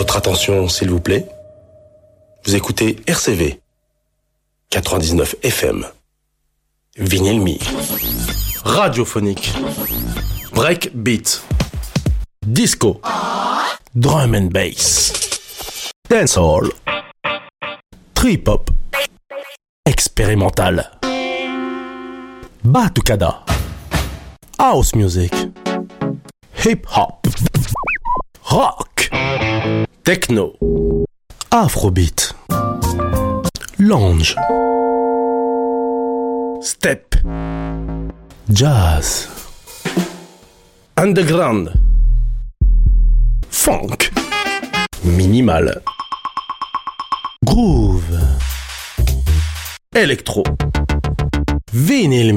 Votre attention, s'il vous plaît. Vous écoutez RCV 99 FM. Vinyl. Radiophonique. Breakbeat. Disco. Drum and bass. Dancehall. Trip hop. Expérimental. Batucada. House music. Hip hop. Rock. Techno. Afrobeat. Lounge. Step. Jazz. Underground. Funk. Minimal. Groove. Electro. Vinyl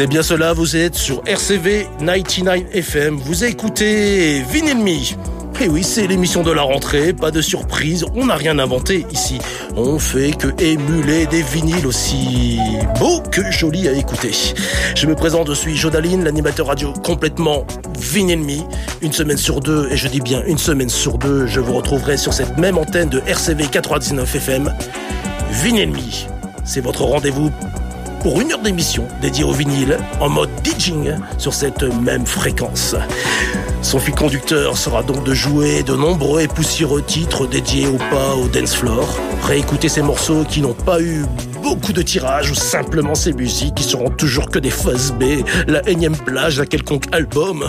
C'est bien cela, vous êtes sur RCV 99 FM, vous écoutez Vinyl Me. Et oui, c'est l'émission de la rentrée, pas de surprise, on n'a rien inventé ici. On fait que émuler des vinyles aussi beaux que jolis à écouter. Je me présente, je suis Jodaline, l'animateur radio complètement Vinyl Me. Une semaine sur deux, et je dis bien une semaine sur deux, je vous retrouverai sur cette même antenne de RCV 99 FM. Vinyl Me, c'est votre rendez-vous pour une heure d'émission dédiée au vinyle en mode DJing sur cette même fréquence. Son fil conducteur sera donc de jouer de nombreux et poussiéreux titres dédiés au pas au dance floor, réécouter ces morceaux qui n'ont pas eu beaucoup de tirages ou simplement ces musiques qui seront toujours que des phases B, la énième plage d'un quelconque album.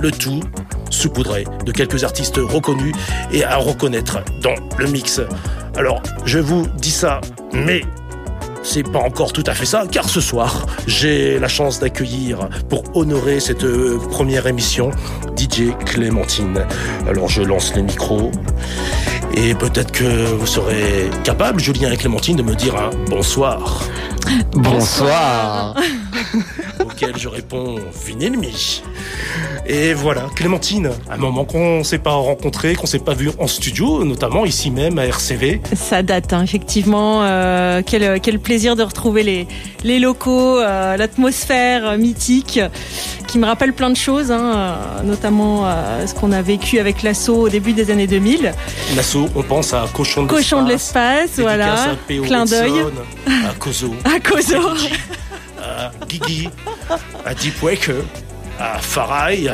Le tout saupoudré de quelques artistes reconnus et à reconnaître dans le mix. Alors, je vous dis ça, mais c'est pas encore tout à fait ça, car ce soir, j'ai la chance d'accueillir, pour honorer cette euh, première émission, DJ Clémentine. Alors je lance les micros, et peut-être que vous serez capable, Julien et Clémentine, de me dire un bonsoir. Bonsoir. Auquel je réponds une ennemie. Et voilà, Clémentine, un moment qu'on s'est pas rencontré, qu'on s'est pas vu en studio, notamment ici même à RCV. Ça date, hein, effectivement. Euh, quel, quel plaisir de retrouver les, les locaux, euh, l'atmosphère mythique, qui me rappelle plein de choses, hein, euh, notamment euh, ce qu'on a vécu avec l'assaut au début des années 2000. L'assaut, on pense à Cochon de Cochon de l'espace, l'espace, voilà. à. Clin d'œil. À Kozo, À Kozo. à Guigui, à Deep Waker, à Farai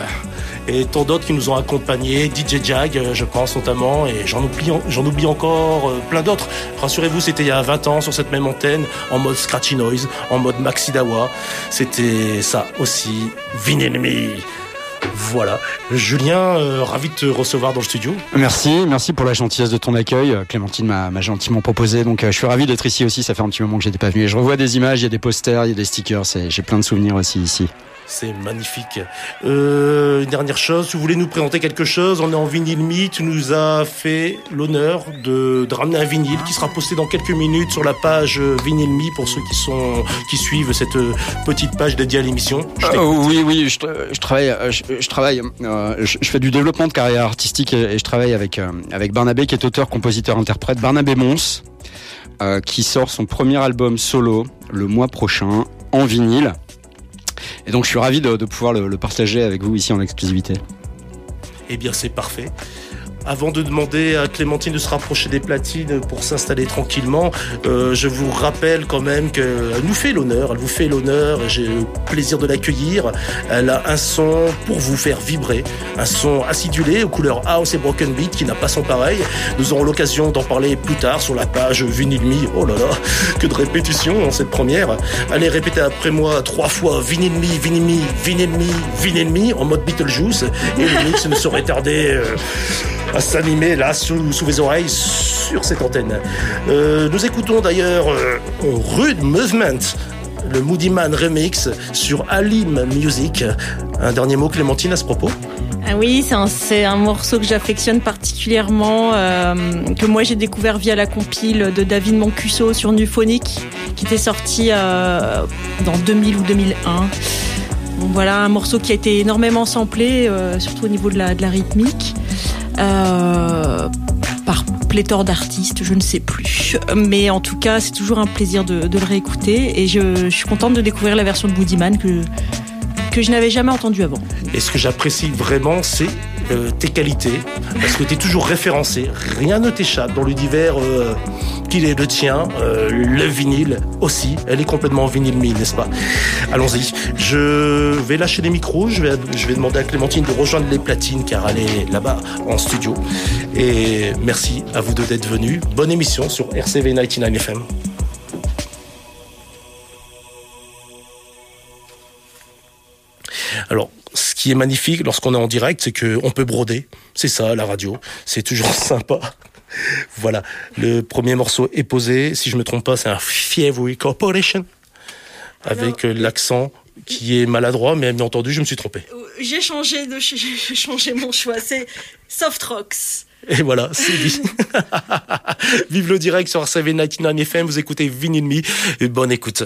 et tant d'autres qui nous ont accompagnés, DJ Jag, euh, je pense notamment, et j'en oublie, encore euh, plein d'autres. Rassurez-vous, c'était il y a 20 ans sur cette même antenne, en mode Scratchy Noise, en mode Maxi Dawa. C'était ça aussi, Vinyl Me. Voilà. Julien, euh, ravi de te recevoir dans le studio. Merci, merci pour la gentillesse de ton accueil. Clémentine m'a gentiment proposé, donc euh, je suis ravi d'être ici aussi. Ça fait un petit moment que j'étais pas venu. Et je revois des images, il y a des posters, il y a des stickers. J'ai plein de souvenirs aussi ici. C'est magnifique. Euh, une dernière chose, si vous voulez nous présenter quelque chose, on est en vinyle me, tu nous as fait l'honneur de, de ramener un vinyle qui sera posté dans quelques minutes sur la page euh, Vinyl Me pour ceux qui sont qui suivent cette euh, petite page dédiée à l'émission. Euh, oui, oui, je, tra- je travaille, je, je travaille, euh, je, je fais du développement de carrière artistique et, et je travaille avec avec Barnabé qui est auteur, compositeur, interprète. Barnabé Mons, qui sort son premier album solo le mois prochain en vinyle. Et donc je suis ravi de, pouvoir le partager avec vous ici en exclusivité. Eh bien, c'est parfait. Avant de demander à Clémentine de se rapprocher des platines pour s'installer tranquillement, euh, je vous rappelle quand même qu'elle nous fait l'honneur, elle vous fait l'honneur, j'ai le plaisir de l'accueillir. Elle a un son pour vous faire vibrer, un son acidulé aux couleurs house et broken beat qui n'a pas son pareil. Nous aurons l'occasion d'en parler plus tard sur la page Vinyl. Oh là là, que de répétitions en cette première. Allez répéter après moi trois fois Vinyl Me, Vinyl Me en mode Beetlejuice et le mix ne saurait tarder euh, à s'animer là sous, sous vos oreilles sur cette antenne. Euh, nous écoutons d'ailleurs euh, Rude Movement. Le Moody Man remix sur Alim Music. Un dernier mot, Clémentine, à ce propos? Ah oui, c'est un, morceau que j'affectionne particulièrement, euh, que moi j'ai découvert via la compile de David Mancuso sur Nuphonic, qui était sorti dans 2000 ou 2001. Donc voilà, un morceau qui a été énormément samplé, surtout au niveau de la rythmique, euh, par pléthore d'artistes, je ne sais plus. Mais en tout cas, c'est toujours un plaisir de, le réécouter. Et je, suis contente de découvrir la version de Woodyman que, que je n'avais jamais entendue avant. Et ce que j'apprécie vraiment, c'est euh, tes qualités, parce que tu es toujours référencé. Rien ne t'échappe dans l'univers euh, qu'il est le tien. Euh, le vinyle aussi. Elle est complètement vinyle me, n'est-ce pas? Allons-y. Je vais lâcher les micros. Je vais, je vais demander à Clémentine de rejoindre les platines, car elle est là-bas en studio. Et merci à vous deux d'être venus. Bonne émission sur RCV 99 FM. Alors, qui est magnifique lorsqu'on est en direct, c'est qu'on peut broder. C'est ça, la radio. C'est toujours sympa. Voilà, le premier morceau est posé. Si je me trompe pas, c'est un Fievory Corporation avec euh, l'accent qui est maladroit, mais bien entendu, je me suis trompé. Euh, j'ai changé de, j'ai changé mon choix. C'est Soft Rocks. Et voilà, c'est dit. Vive le direct sur RCV 99 FM. Vous écoutez Vinyl Me. Et bonne écoute.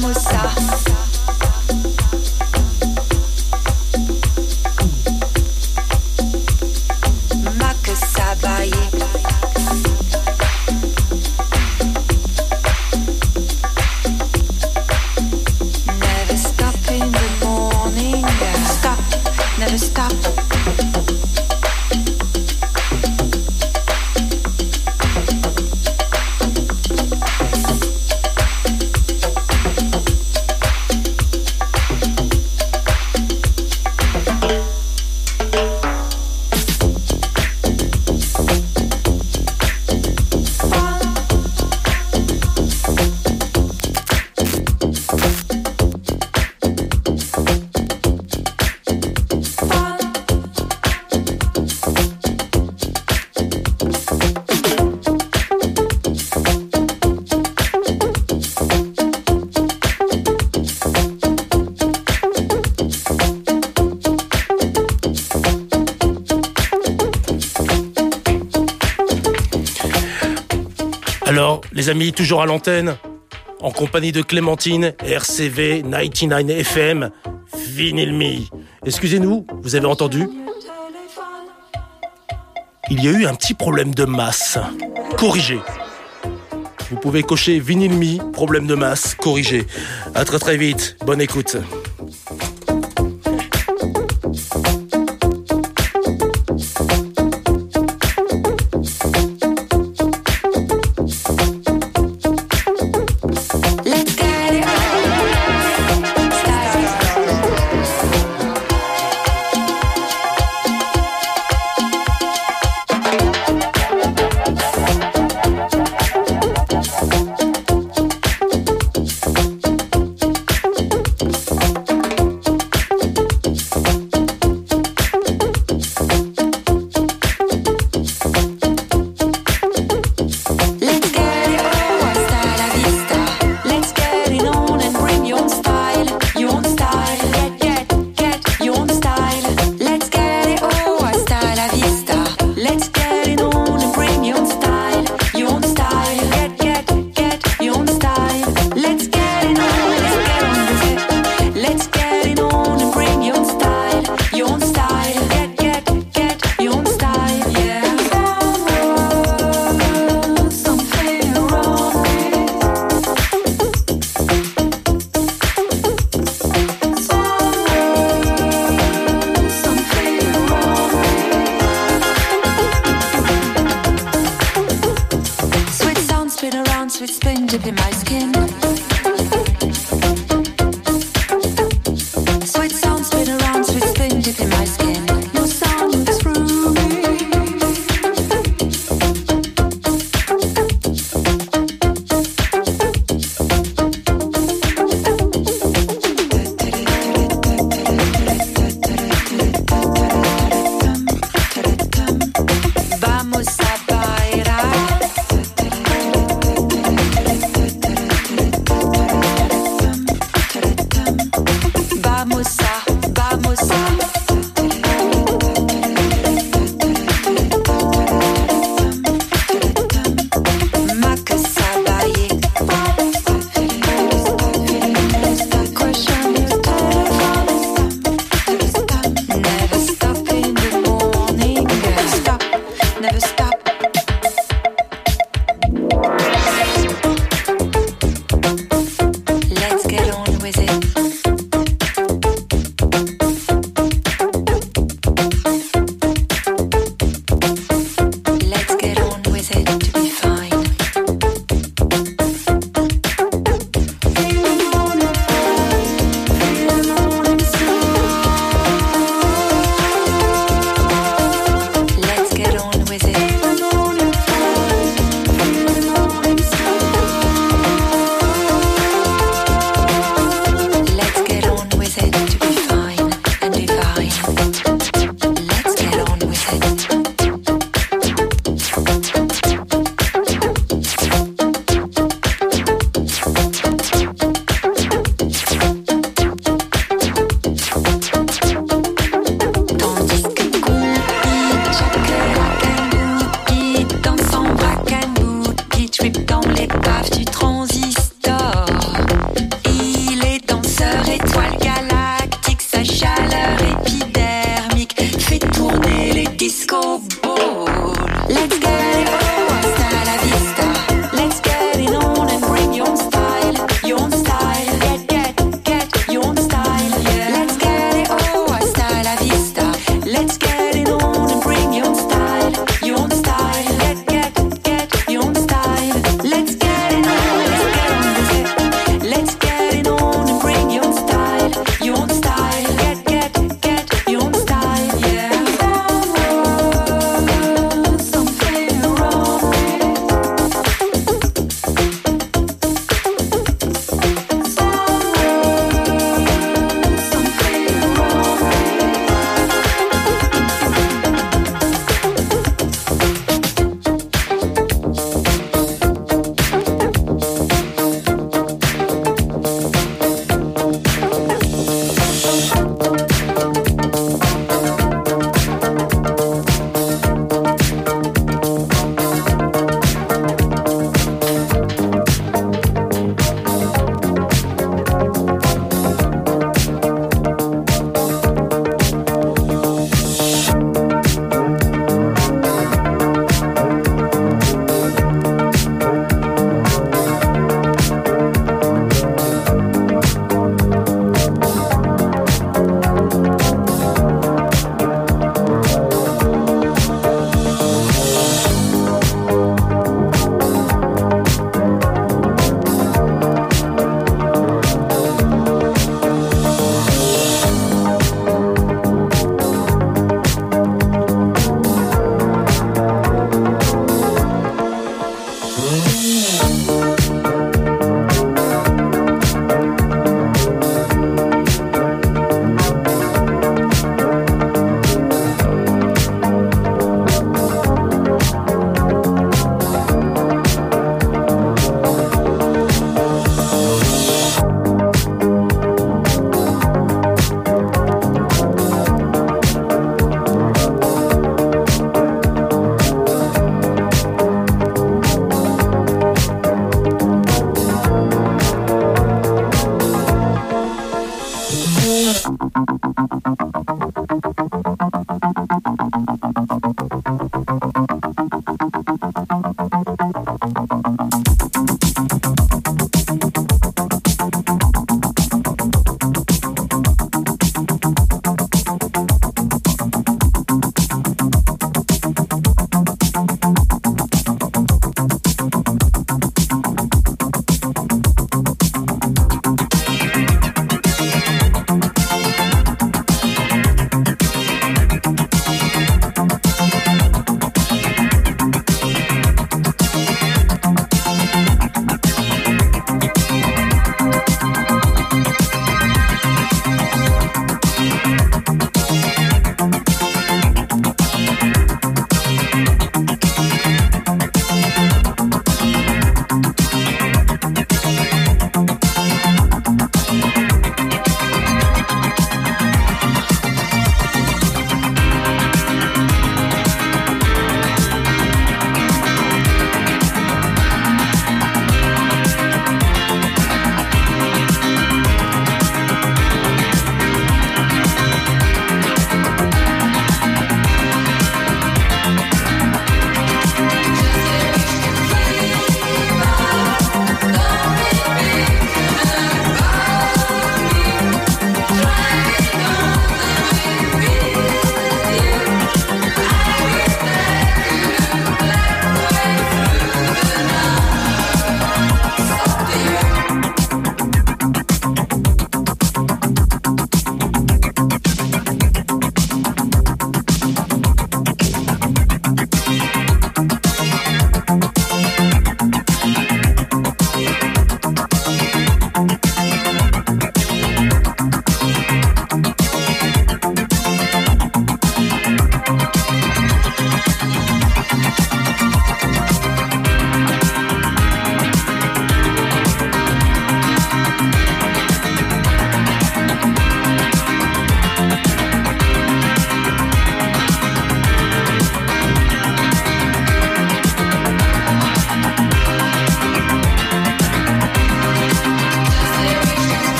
Como ça. Toujours à l'antenne, en compagnie de Clémentine, RCV 99 FM, Vinyl Me. Excusez-nous, vous avez entendu? Il y a eu un petit problème de masse. Corrigé. Vous pouvez cocher Vinyl Me, problème de masse, corrigé. À très très vite, bonne écoute.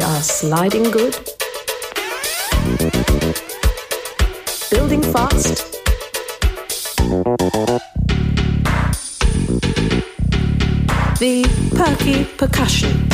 We are sliding good, building fast. the perky percussion.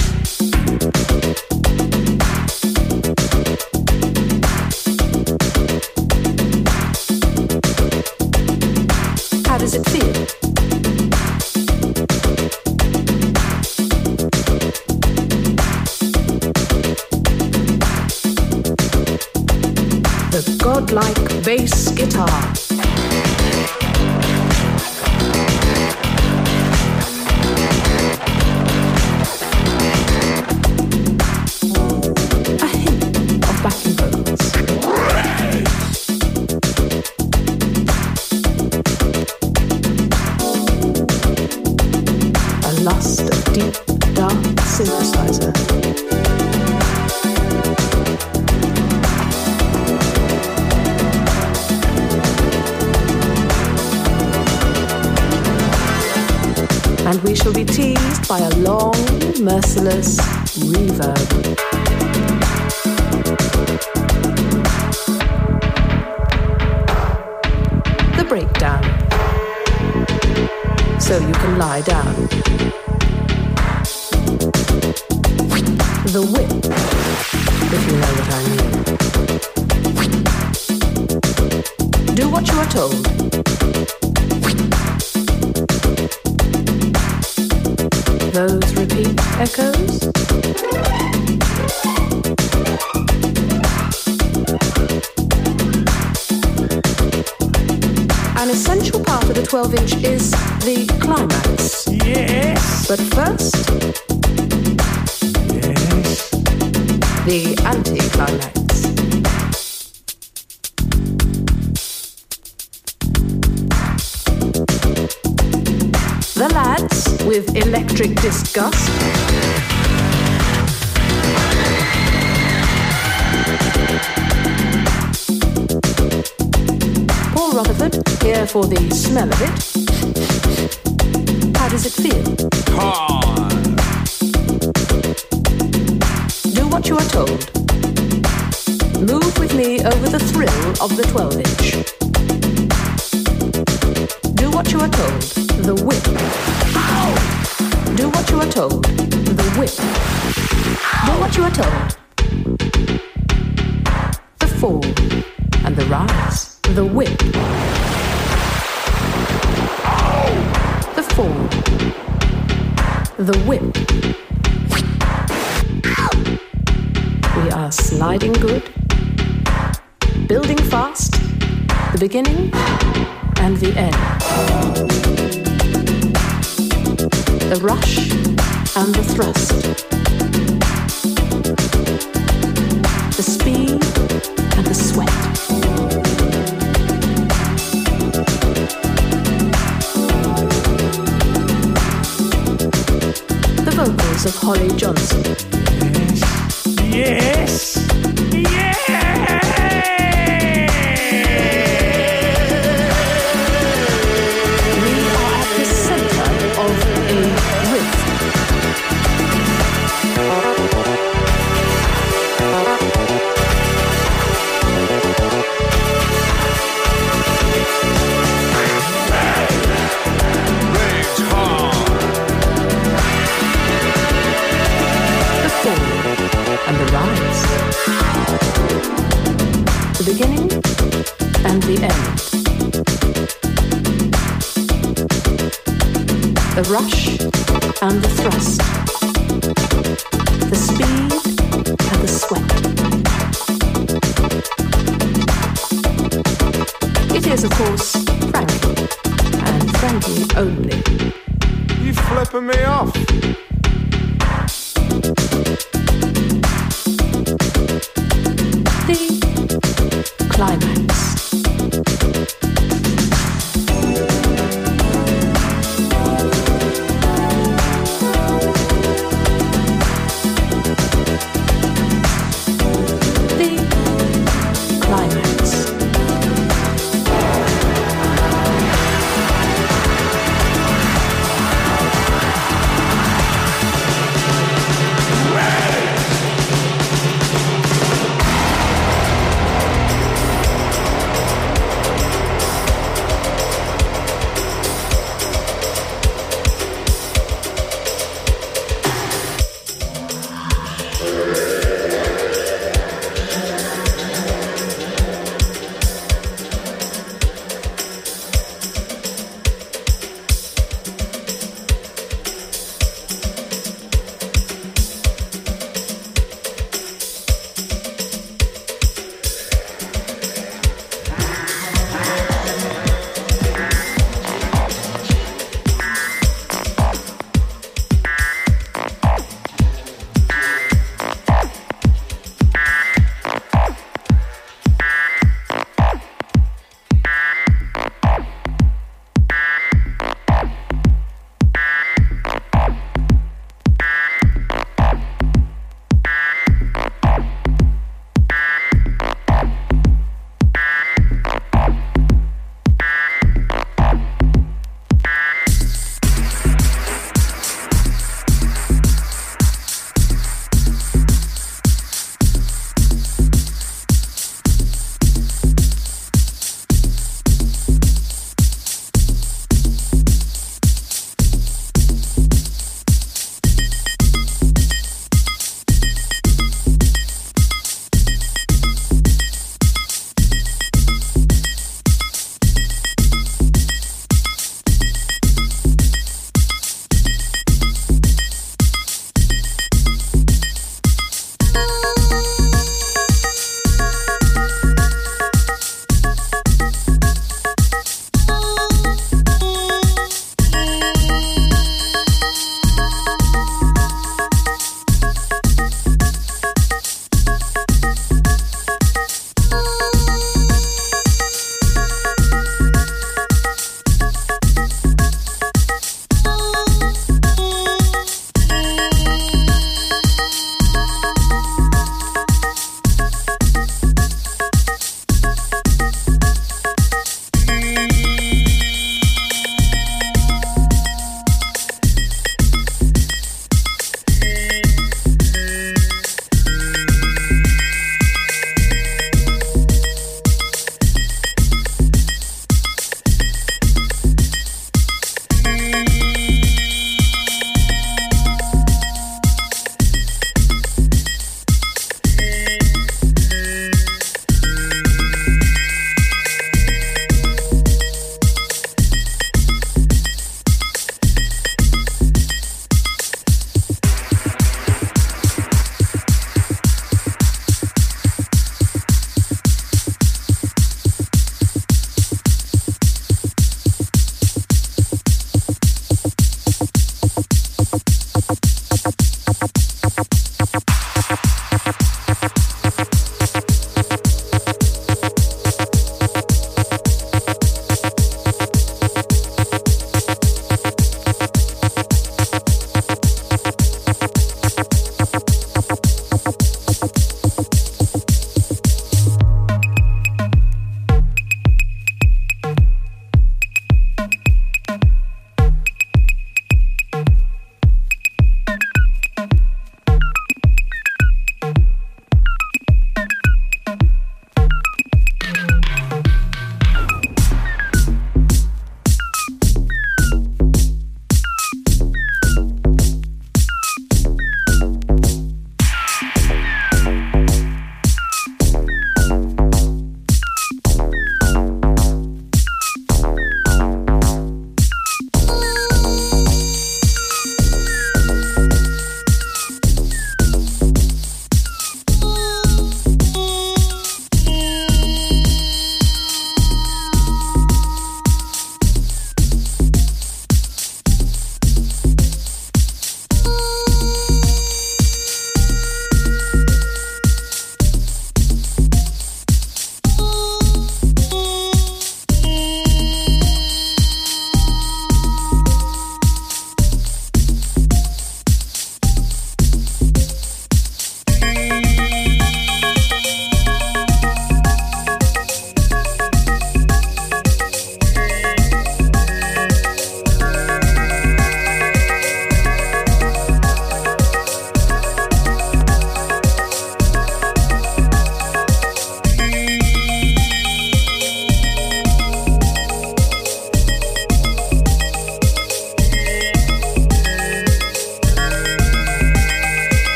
Merciless reverb. the breakdown. So you can lie down. The whip, if you know what I mean. Do what you are told. Those echoes. An essential part of the 12 inch is the climax. Yes. But first, Yes. the anti-climax. The lads with electric disgust. Paul Rutherford here for the smell of it. How does it feel? Do what you are told. Move with me over the thrill of the 12 inch. Do what you are told. The whip. Do what you are told. The whip. Do what you are told. The fall and the rise. The whip. The fall. The whip. We are sliding good, building fast, the beginning and the end the rush and the thrust, the speed and the sweat. The vocals of Holly Johnson. Yes. Yes.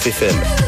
99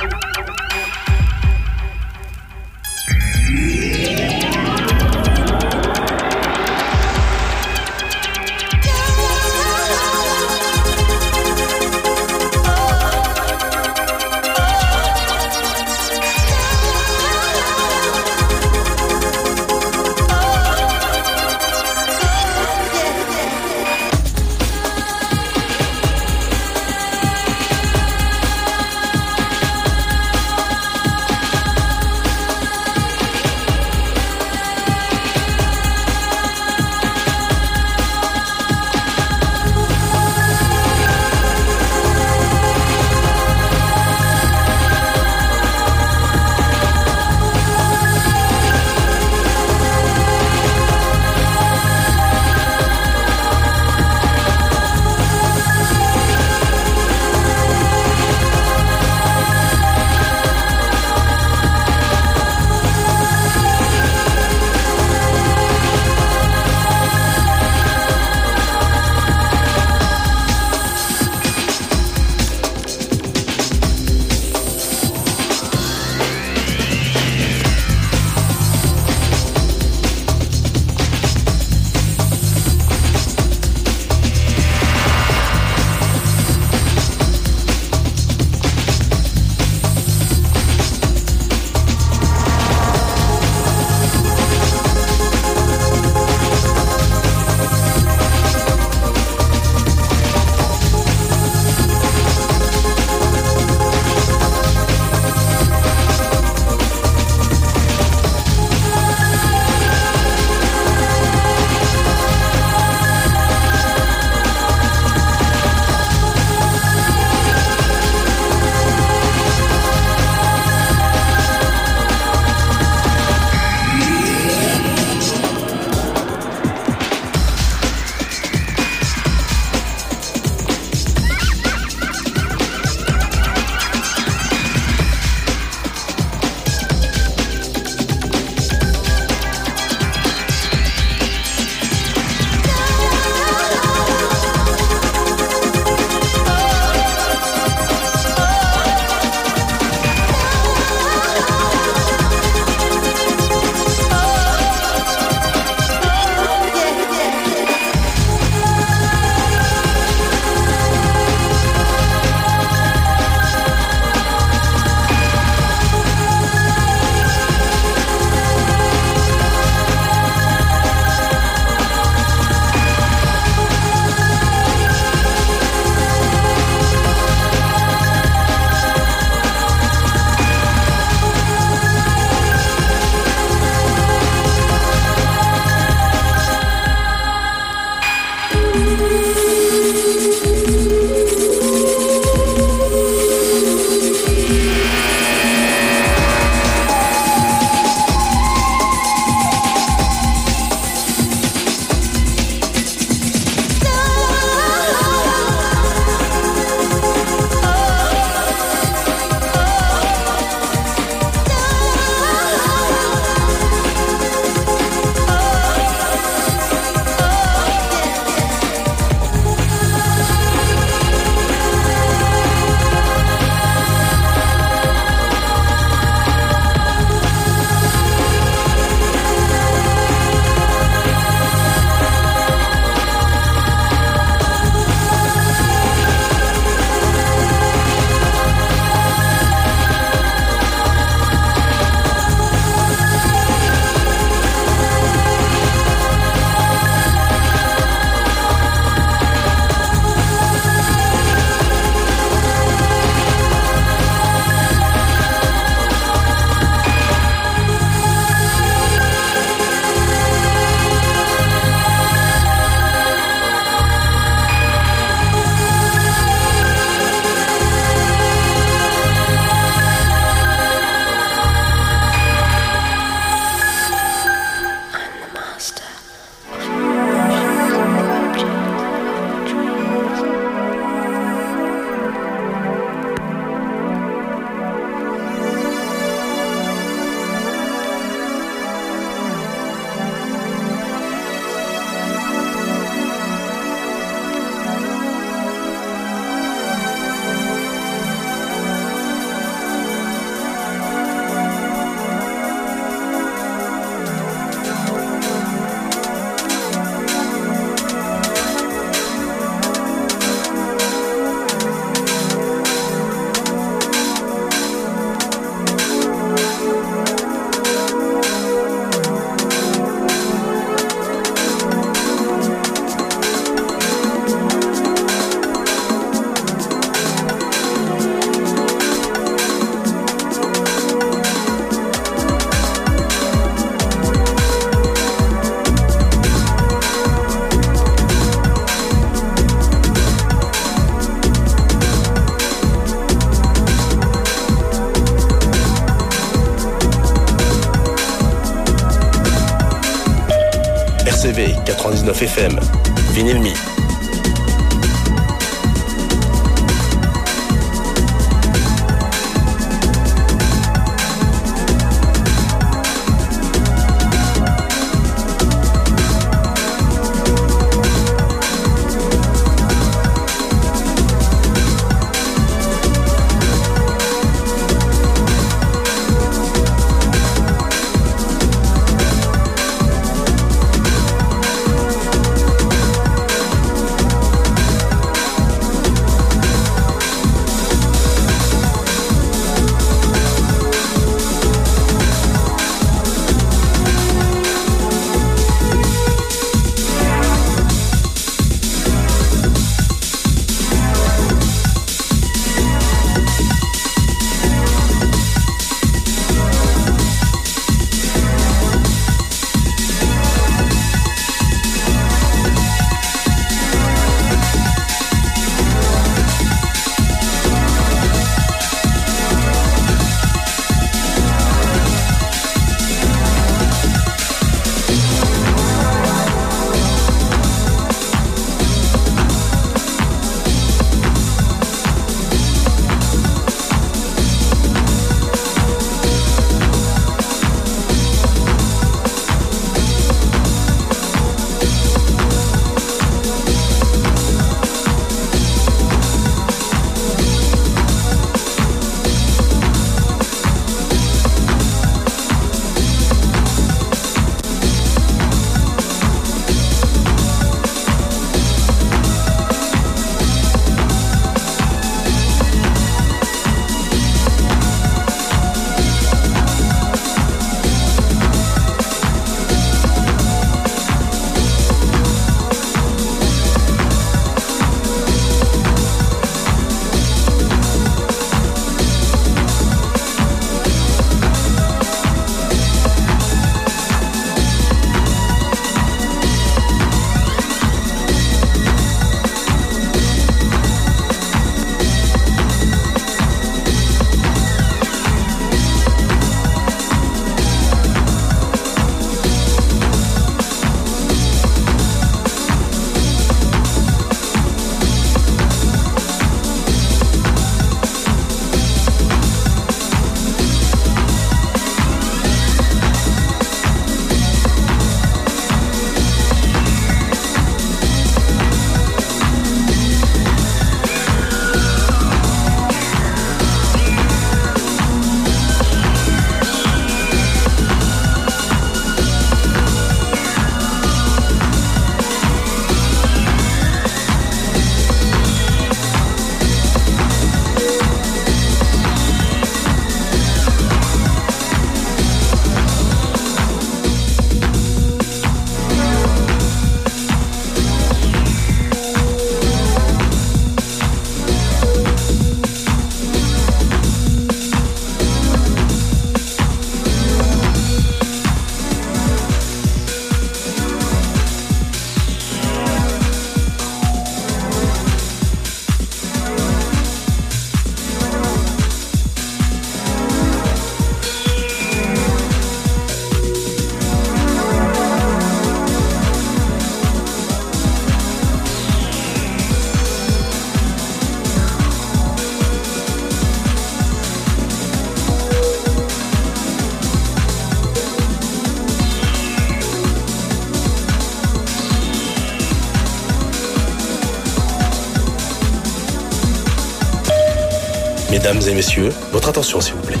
Mesdames et messieurs, votre attention s'il vous plaît.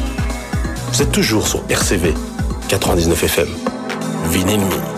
Vous êtes toujours sur RCV 99 FM. Vinyl Me.